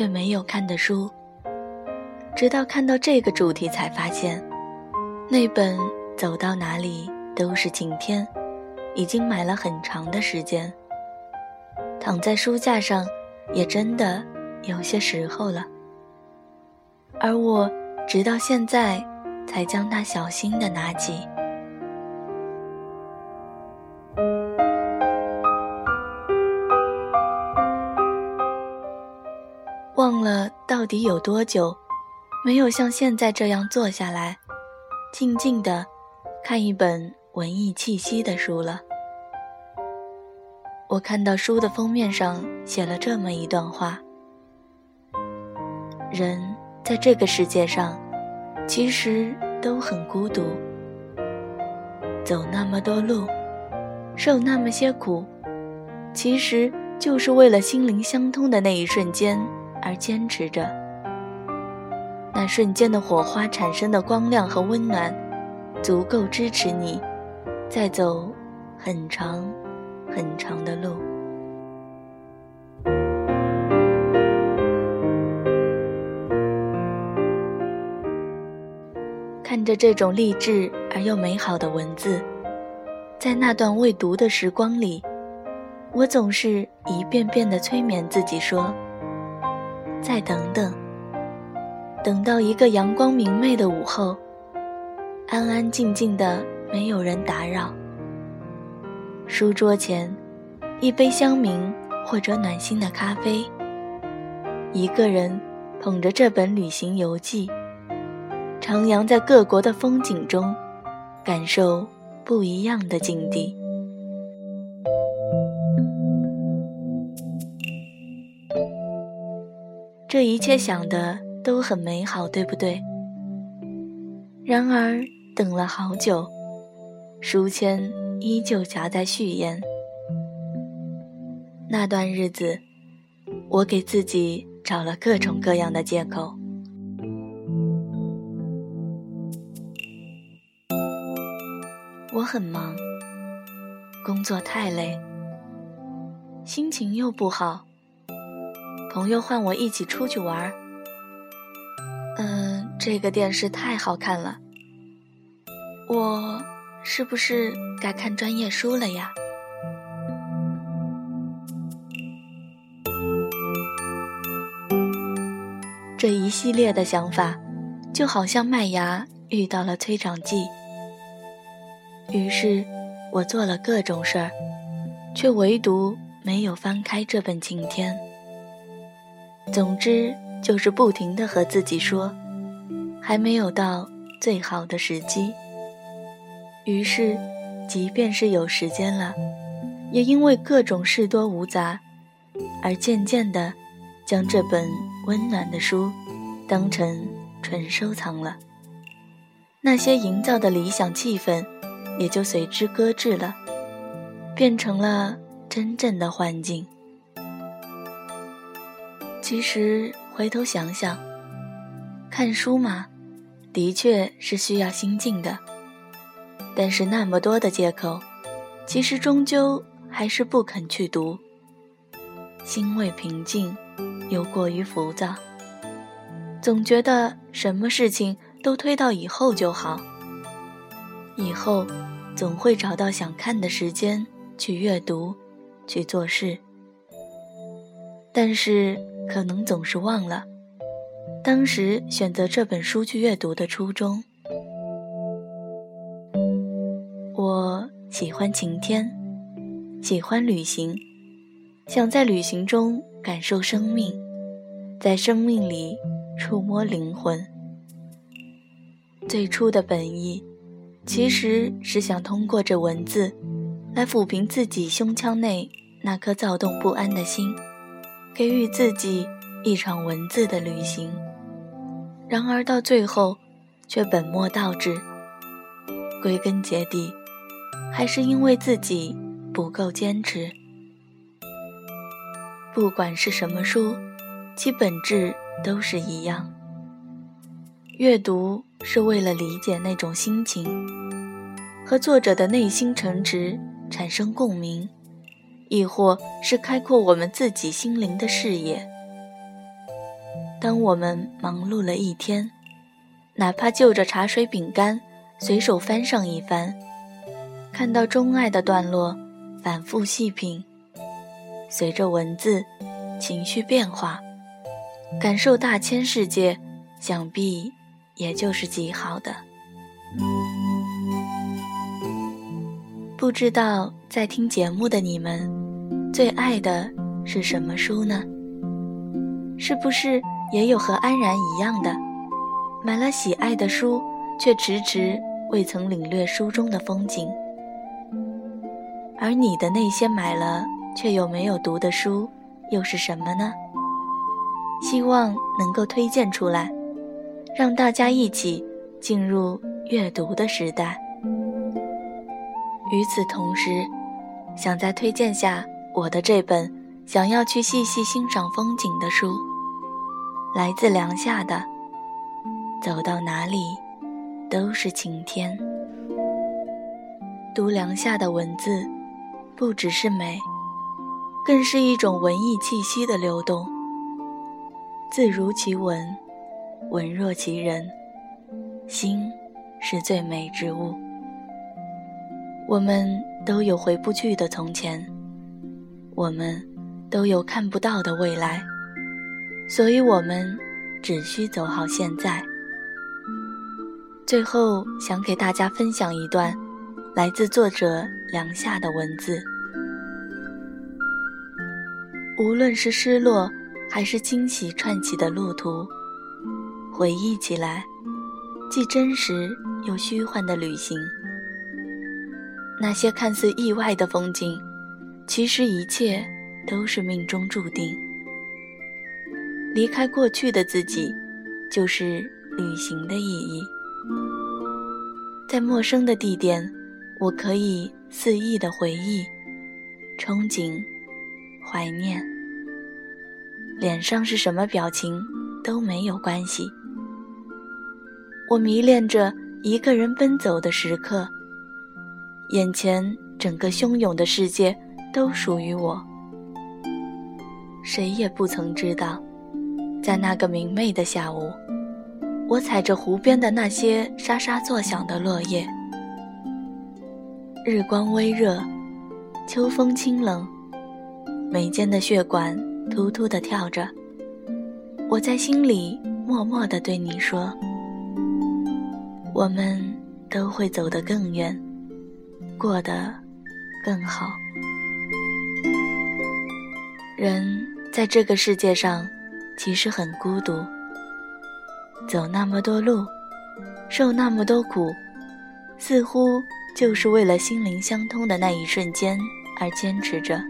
却没有看的书，直到看到这个主题才发现，那本走到哪里都是晴天，已经买了很长的时间，躺在书架上，也真的有些时候了。而我直到现在，才将它小心的拿起。忘了到底有多久，没有像现在这样坐下来，静静的看一本文艺气息的书了。我看到书的封面上写了这么一段话：人在这个世界上，其实都很孤独，走那么多路，受那么些苦，其实就是为了心灵相通的那一瞬间。而坚持着，那瞬间的火花产生的光亮和温暖，足够支持你，再走很长很长的路。看着这种励志而又美好的文字，在那段未读的时光里，我总是一遍遍地催眠自己说。再等等，等到一个阳光明媚的午后，安安静静的，没有人打扰。书桌前，一杯香茗或者暖心的咖啡，一个人捧着这本旅行游记，徜徉在各国的风景中，感受不一样的境地。这一切想的都很美好，对不对？然而等了好久，书签依旧夹在序言。那段日子，我给自己找了各种各样的借口。我很忙，工作太累，心情又不好。朋友唤我一起出去玩儿。嗯，这个电视太好看了。我是不是该看专业书了呀？这一系列的想法，就好像麦芽遇到了催长剂。于是，我做了各种事儿，却唯独没有翻开这本《晴天》。总之，就是不停的和自己说，还没有到最好的时机。于是，即便是有时间了，也因为各种事多无杂，而渐渐的，将这本温暖的书当成纯收藏了。那些营造的理想气氛，也就随之搁置了，变成了真正的幻境。其实回头想想，看书嘛，的确是需要心静的。但是那么多的借口，其实终究还是不肯去读。心未平静，又过于浮躁，总觉得什么事情都推到以后就好。以后总会找到想看的时间去阅读，去做事。但是。可能总是忘了，当时选择这本书去阅读的初衷。我喜欢晴天，喜欢旅行，想在旅行中感受生命，在生命里触摸灵魂。最初的本意，其实是想通过这文字，来抚平自己胸腔内那颗躁动不安的心。给予自己一场文字的旅行，然而到最后，却本末倒置。归根结底，还是因为自己不够坚持。不管是什么书，其本质都是一样。阅读是为了理解那种心情，和作者的内心诚挚产生共鸣。亦或是开阔我们自己心灵的视野。当我们忙碌了一天，哪怕就着茶水饼干随手翻上一番，看到钟爱的段落，反复细品，随着文字情绪变化，感受大千世界，想必也就是极好的。不知道在听节目的你们，最爱的是什么书呢？是不是也有和安然一样的，买了喜爱的书，却迟迟未曾领略书中的风景？而你的那些买了却又没有读的书，又是什么呢？希望能够推荐出来，让大家一起进入阅读的时代。与此同时，想在推荐下我的这本想要去细细欣赏风景的书，来自梁夏的《走到哪里都是晴天》。读梁夏的文字，不只是美，更是一种文艺气息的流动。字如其文，文若其人，心是最美之物。我们都有回不去的从前，我们都有看不到的未来，所以我们只需走好现在。最后，想给大家分享一段来自作者梁夏的文字：无论是失落还是惊喜串起的路途，回忆起来，既真实又虚幻的旅行。那些看似意外的风景，其实一切都是命中注定。离开过去的自己，就是旅行的意义。在陌生的地点，我可以肆意的回忆、憧憬、怀念。脸上是什么表情都没有关系。我迷恋着一个人奔走的时刻。眼前整个汹涌的世界都属于我，谁也不曾知道，在那个明媚的下午，我踩着湖边的那些沙沙作响的落叶，日光微热，秋风清冷，眉间的血管突突地跳着，我在心里默默地对你说：我们都会走得更远。过得更好。人在这个世界上其实很孤独，走那么多路，受那么多苦，似乎就是为了心灵相通的那一瞬间而坚持着。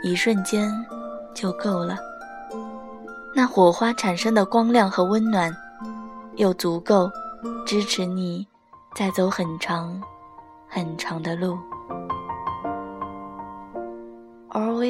一瞬间就够了，那火花产生的光亮和温暖，又足够支持你再走很长。很长的路。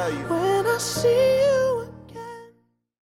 tell you. When I see you